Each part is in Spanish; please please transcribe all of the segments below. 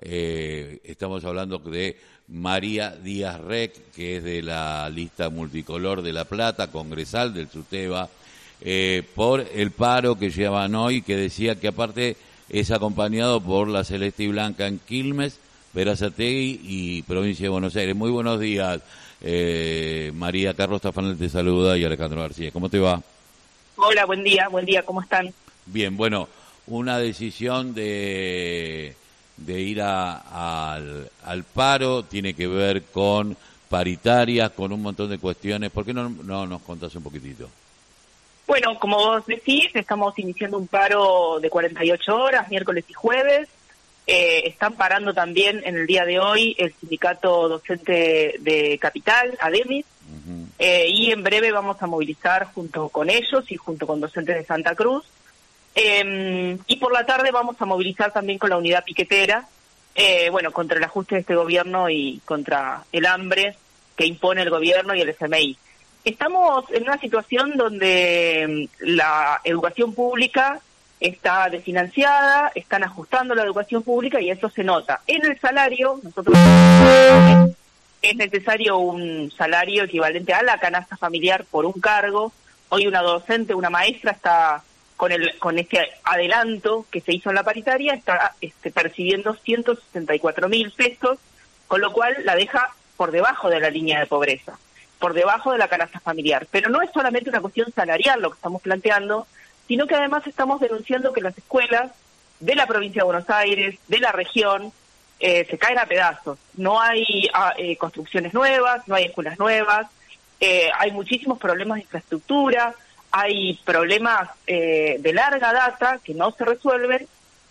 eh, estamos hablando de María Díaz Rec, que es de la lista multicolor de La Plata, congresal del SUTEBA, eh, por el paro que llevan hoy, que decía que aparte es acompañado por la Celeste y Blanca en Quilmes, Verazategui y Provincia de Buenos Aires. Muy buenos días, eh, María Carlos Tafanel te saluda y Alejandro García. ¿Cómo te va? Hola, buen día, buen día, ¿cómo están? Bien, bueno, una decisión de, de ir al, al paro tiene que ver con paritarias, con un montón de cuestiones. ¿Por qué no, no nos contás un poquitito? Bueno, como vos decís, estamos iniciando un paro de 48 horas, miércoles y jueves. Eh, están parando también en el día de hoy el sindicato docente de Capital, ADEMIS, eh, y en breve vamos a movilizar junto con ellos y junto con docentes de Santa Cruz. Em, y por la tarde vamos a movilizar también con la unidad piquetera, eh, bueno, contra el ajuste de este gobierno y contra el hambre que impone el gobierno y el SMI. Estamos en una situación donde mm, la educación pública está desfinanciada, están ajustando la educación pública y eso se nota. En el salario, nosotros es necesario un salario equivalente a la canasta familiar por un cargo. Hoy una docente, una maestra está con el con este adelanto que se hizo en la paritaria, está este, percibiendo 164 mil pesos, con lo cual la deja por debajo de la línea de pobreza por debajo de la canasta familiar. Pero no es solamente una cuestión salarial lo que estamos planteando, sino que además estamos denunciando que las escuelas de la provincia de Buenos Aires, de la región, eh, se caen a pedazos. No hay ah, eh, construcciones nuevas, no hay escuelas nuevas, eh, hay muchísimos problemas de infraestructura, hay problemas de larga data que no se resuelven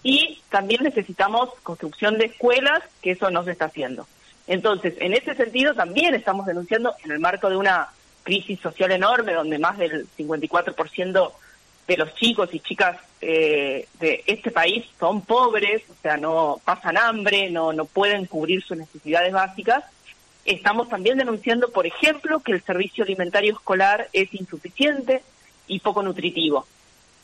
y también necesitamos construcción de escuelas, que eso no se está haciendo. Entonces, en ese sentido también estamos denunciando en el marco de una crisis social enorme donde más del 54% de los chicos y chicas eh, de este país son pobres, o sea, no pasan hambre, no, no pueden cubrir sus necesidades básicas. Estamos también denunciando, por ejemplo, que el servicio alimentario escolar es insuficiente y poco nutritivo.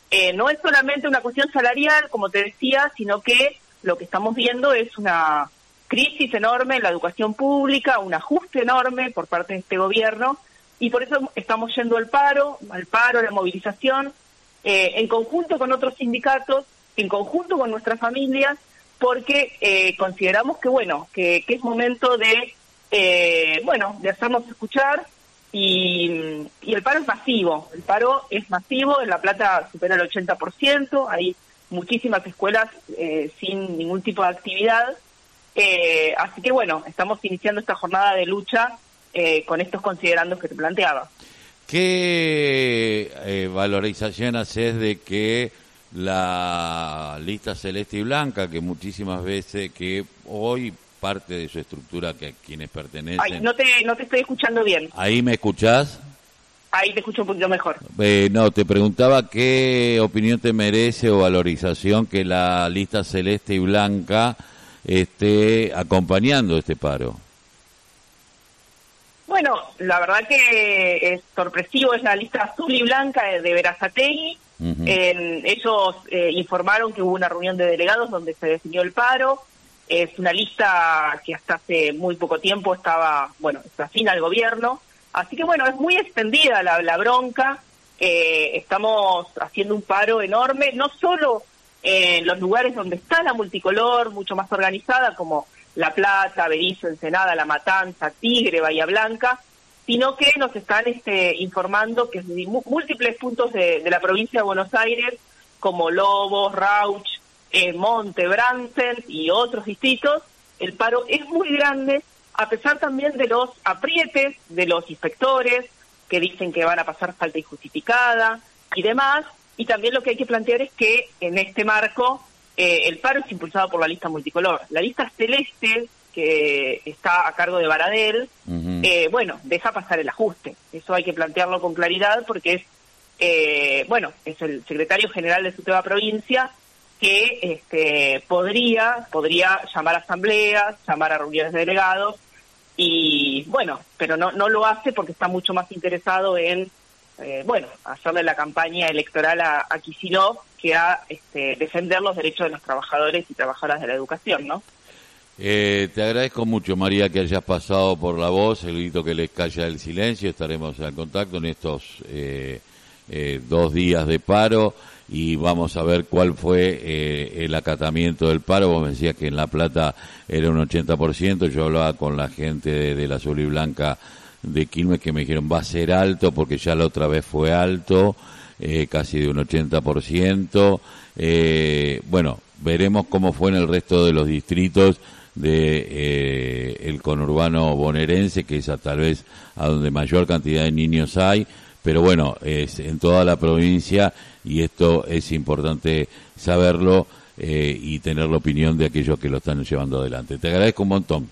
Eh, no es solamente una cuestión salarial, como te decía, sino que lo que estamos viendo es una crisis enorme en la educación pública, un ajuste enorme por parte de este gobierno y por eso estamos yendo al paro, al paro, a la movilización, eh, en conjunto con otros sindicatos, en conjunto con nuestras familias, porque eh, consideramos que bueno, que, es momento de eh, bueno, de hacernos escuchar y, y, el paro es masivo, el paro es masivo, en La Plata supera el 80%, hay muchísimas escuelas sin ningún tipo de actividad eh, así que bueno, estamos iniciando esta jornada de lucha eh, con estos considerandos que te planteaba. ¿Qué eh, valorización haces de que la lista celeste y blanca, que muchísimas veces, que hoy parte de su estructura que a quienes pertenecen... Ay, no te, no te estoy escuchando bien. ¿Ahí me escuchás? Ahí te escucho un poquito mejor. Eh, no, te preguntaba qué opinión te merece o valorización que la lista celeste y blanca esté acompañando este paro. Bueno, la verdad que es sorpresivo, es la lista azul y blanca de Verazategui. ellos eh, informaron que hubo una reunión de delegados donde se definió el paro. Es una lista que hasta hace muy poco tiempo estaba, bueno, afín al gobierno. Así que bueno, es muy extendida la, bronca. Eh, estamos haciendo un paro enorme, no solo en los lugares donde está la multicolor, mucho más organizada, como La Plata, Berizo, Ensenada, La Matanza, Tigre, Bahía Blanca, sino que nos están este, informando que múltiples puntos de, la provincia de Buenos Aires, como Lobos, Rauch, eh, Monte, Bransen y otros distritos, el paro es muy grande, a pesar también de los aprietes de los inspectores, que dicen que van a pasar falta injustificada y demás, y también lo que hay que plantear es que en este marco eh, el paro es impulsado por la lista multicolor. La lista celeste, que está a cargo de Baradel, eh, bueno, deja pasar el ajuste. Eso hay que plantearlo con claridad porque es, eh, bueno, es el secretario general de su tema provincia que este, podría, podría llamar a asambleas, llamar a reuniones de delegados y bueno, pero no, no lo hace porque está mucho más interesado en eh, bueno, hacerle la campaña electoral a, a que a este, defender los derechos de los trabajadores y trabajadoras de la educación, ¿no? Eh, te agradezco mucho, María, que hayas pasado por la voz, el grito que les calla el silencio. Estaremos en contacto en estos eh, eh, dos días de paro y vamos a ver cuál fue el acatamiento del paro. Vos me decías que en La Plata era un 80%. Yo hablaba con la gente de, la Azul y Blanca de Quilmes que me dijeron va a ser alto porque ya la otra vez fue alto, casi de un 80%. bueno, veremos cómo fue en el resto de los distritos de eh, el conurbano bonaerense, que es a, tal vez a donde mayor cantidad de niños hay, pero bueno, es en toda la provincia y esto es importante saberlo eh, y tener la opinión de aquellos que lo están llevando adelante. Te agradezco un montón.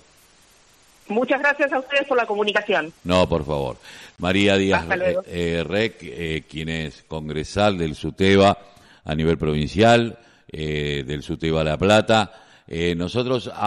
Muchas gracias a ustedes por la comunicación. No, por favor. María Díaz eh, Rec, quien es congresal del SUTEBA a nivel provincial, del SUTEBA La Plata. nosotros ahora